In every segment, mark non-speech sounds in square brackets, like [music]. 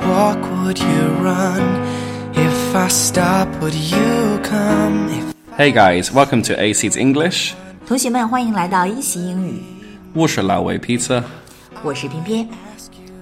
walk, would you run? If I stop, would you come? If hey guys, welcome to Aseat English. 同学们，欢迎来到一席英语。我是老维 Peter。我是偏偏。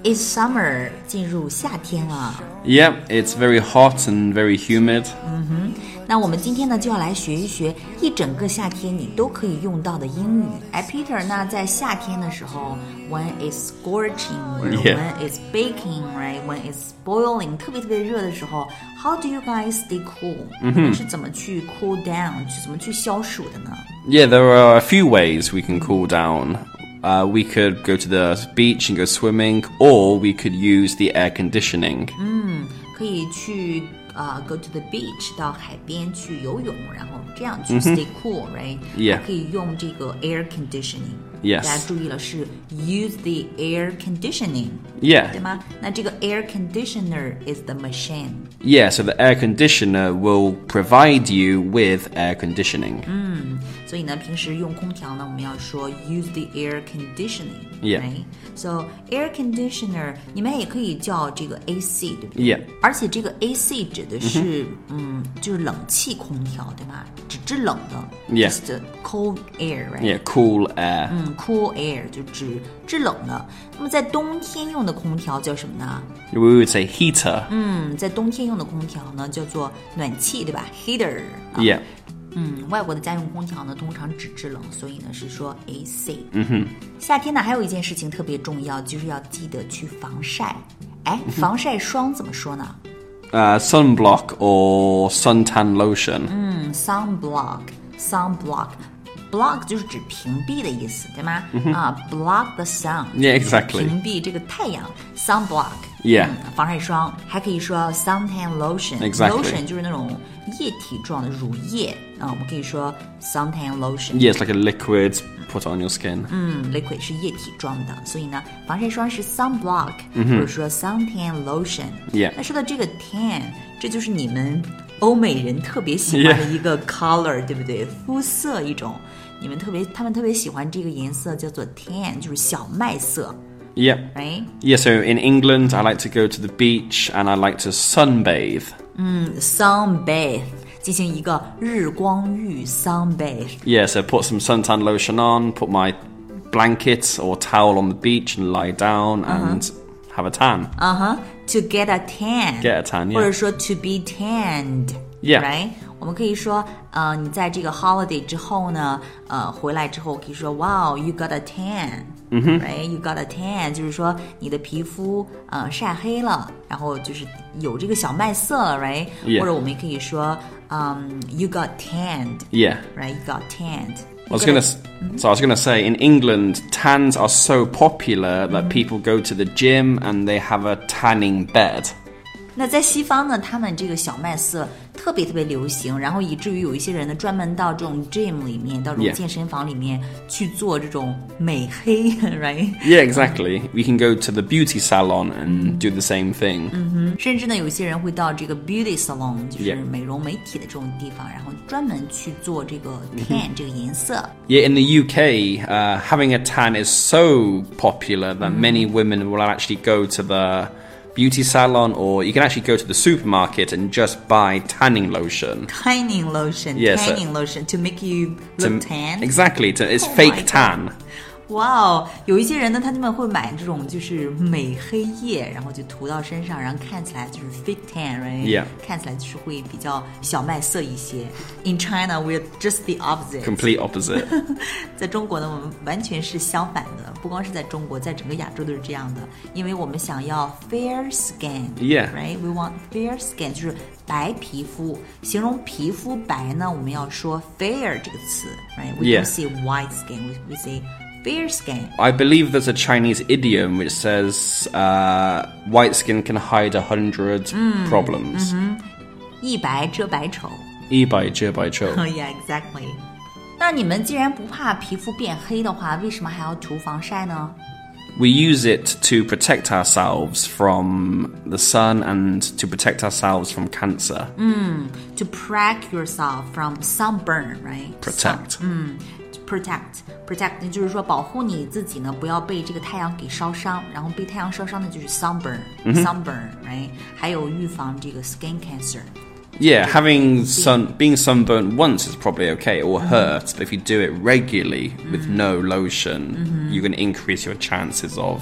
It's summer，进入夏天了。Yep, yeah, it's very hot and very humid. Mm-hmm. 那我们今天呢就要来学一学一整个夏天你都可以用到的英语。哎，Peter，那在夏天的时候，when it's scorching，or Yeah. when it's baking，right？when it's boiling，特别特别热的时候，how do you guys stay cool？你们是怎么去 cool down，去怎么去消暑的呢？ Yeah, there are a few ways we can cool down. Uh, we could go to the beach and go swimming, or we could use the air conditioning. 可以去 啊、go to the beach 到海边去游泳，然后这样去 stay cool，right？、 Yeah 还可以用这个 air conditioning。 Yes 大家注意了，是 use the air conditioning， Yeah. 对吗？那这个 air conditioner is the machine。 Yeah, so the air conditioner will provide you with air conditioning. 所以呢，平时用空调呢，我们要说 use the air conditioning。 Yeah Right? So air conditioner，你们也可以叫这个 AC，对不对 Yeah 而且这个 AC 指的是，嗯就是冷气空调，对吗？只制冷的 Yeah just cold air，right？ Yeah, cool air. 嗯，cool air 就指制冷的。那么在冬天用的空调叫什么呢？ We would say heater. 嗯，在冬天用的空调呢叫做暖气，对吧？heater。啊 Yeah. 嗯，外国的家用空调呢，通常只制冷，所以呢是说 AC。嗯哼。夏天呢，还有一件事情特别重要，就是要记得去防晒。哎，防晒霜怎么说呢？Uh, sunblock or suntan lotion. 嗯，sunblock，sunblock。block 就是指屏蔽的意思，对吗？啊，block the sun。Yeah, exactly. 屏蔽这个太阳，sunblock。Yeah. 嗯防晒霜还可以说 suntan lotion。Exactly. lotion 就是那种液体状的乳液啊，我们可以说 suntan lotion。 Yeah, it's like a liquid put on your skin. 嗯，liquid 是液体状的，所以呢，防晒霜是 sunblock，、或者说 suntan lotion。 Yeah 那说到这个 tan，这就是你们欧美人特别喜欢的一个 color，、对不对？肤色一种，你们特别，他们特别喜欢这个颜色叫做 tan，就是小麦色 Yeah. ，right？ Yeah, so in England, I like to go to the beach and I like to sunbathe. sunbathe 进行一个日光浴 sunbathe。 Yeah, so put some suntan lotion on, put my blanket or towel on the beach and lie down and have a tan. 嗯哼，to get a tan， Get a tan, yeah. 或者说 to be tanned。 Yeah. Right， 我们可以说，呃，你在这个 holiday 之后呢，呃，回来之后可以说，Wow，you got a tan。嗯哼，Right，you got a tan，就是说你的皮肤呃晒黑了，然后就是有这个小麦色了，Right，、 Yeah. 或者我们也可以说，嗯、y o u got tanned。 Yeah. Right，you got tanned。 I was gonna, s- so I was gonna say, in England, tans are so popular that people go to the gym and they have a tanning bed. 那在西方呢，他们这个小麦色特别特别流行，然后以至于有一些人呢，专门到这种 gym 里面，到这种 Yeah. 健身房里面去做这种美黑，right？ [laughs] Yeah, exactly. We can go to the beauty salon and do the same thing. 甚至呢，有一些人会到这个 beauty salon，就是 Yeah. 美容美体的这种地方，然后专门去做这个 tan、这个颜色。 Yeah, in the UK, uh, having a tan is so popular that many women will actually go to the beauty salon or you can actually go to the supermarket and just buy tanning lotion. tanning lotion, Yes, uh, tanning lotion to make you To- look tan。Exactly. To, it's Oh fake tan. God. 哇哦，有一些人呢，他们会买这种就是美黑液，然后就涂到身上，然后看起来就是 fake tan，right？Yeah 看起来就是会比较小麦色一些。In China, we're just the opposite。Complete opposite. 在中国呢，我们完全是相反的，不光是在中国，在整个亚洲都是这样的，因为我们想要 fair skin。Yeah Right? We want fair skin，就是白皮肤。形容皮肤白呢，我们要说 fair 这个词，right? We Yeah don't say white skin, we we say fair skin. I believe there's a Chinese idiom which says uh, white skin can hide a hundred problems. 一白遮百丑。一百遮百丑. Oh yeah, [laughs] exactly. 那你们既然不怕皮肤变黑的话，为什么还要涂防晒呢？ We use it to protect ourselves from the sun and to protect ourselves from cancer. To protect yourself from sunburn, right? Protect. Sun- 嗯，to protect protect，就是说保护你自己呢，不要被这个太阳给烧伤。然后被太阳烧伤的就是 sunburn、sunburn，right？还有预防这个 skin cancer。 Yeah, having sun being sunburnt once is probably okay. It will hurt, but if you do it regularly with no lotion, you can increase your chances of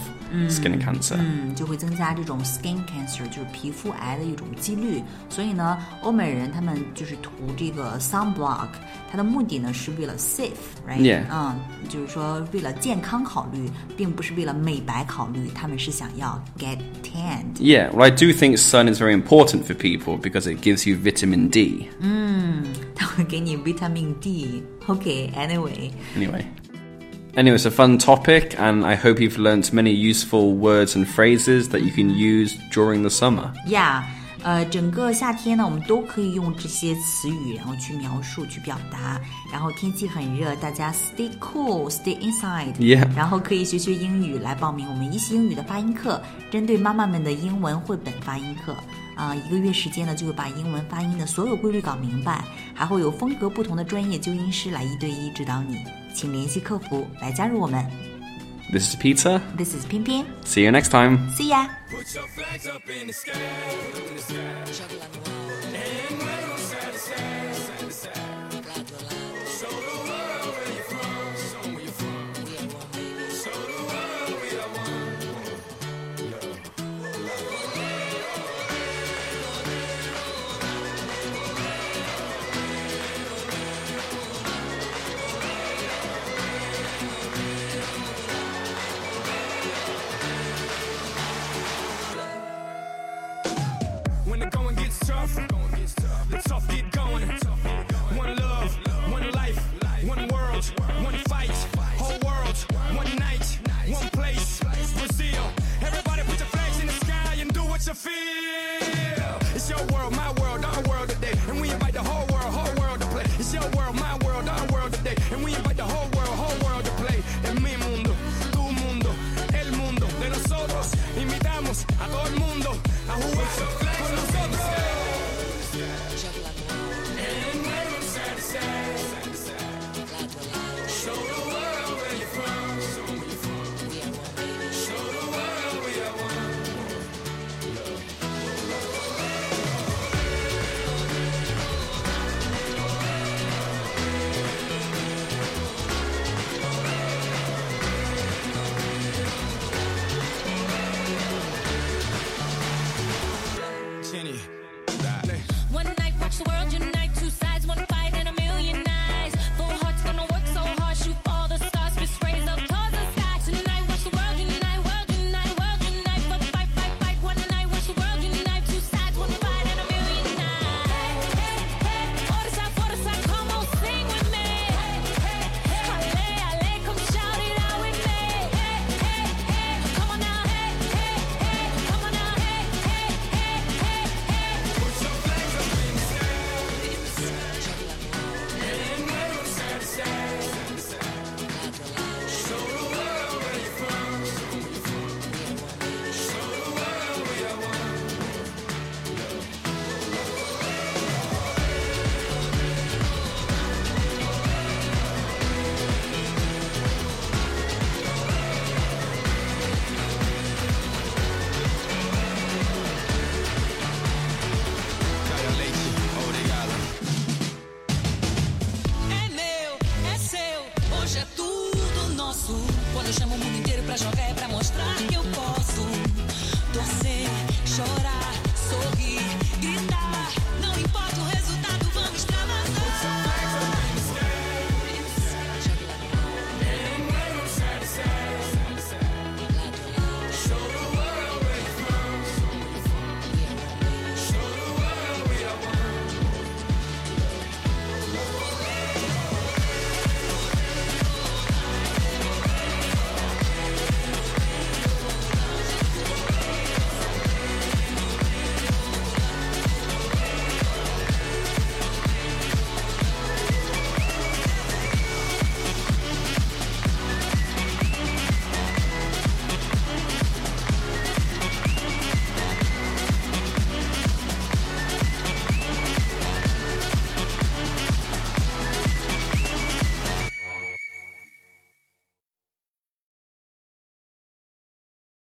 skin cancer. 嗯，就会增加这种 skin cancer，就是皮肤癌的一种几率。所以呢，欧美人他们就是涂这个 sunblock，它的目的呢是为了 safe，right？ Yeah 嗯，就是说为了健康考虑，并不是为了美白考虑，他们是想要 get tanned。 Yeah, well, I do think sun is very important for people because it gives you vitamin D. 它会给你 vitamin D。OK，anyway，、 Anyway. Anyway, it's a fun topic, and I hope you've learnt many useful words and phrases that you can use during the summer. Yeah，呃，整个夏天呢，我们都可以用这些词语，然后去描述、去表达。然后天气很热，大家 stay cool，stay inside。 Yeah 然后可以学学英语，来报名我们一席英语的发音课，针对妈妈们的英文绘本发音课。 啊、一个月时间呢，就会把英文发音的所有规律搞明白，还会有风格不同的专业纠音师来一对一指导你。请联系客服来加入我们。This is Pizza. This is 偏偏 See you next time.，See ya。Put your flags up in the sky, up in the sky. And wave 'em side to side, side to side.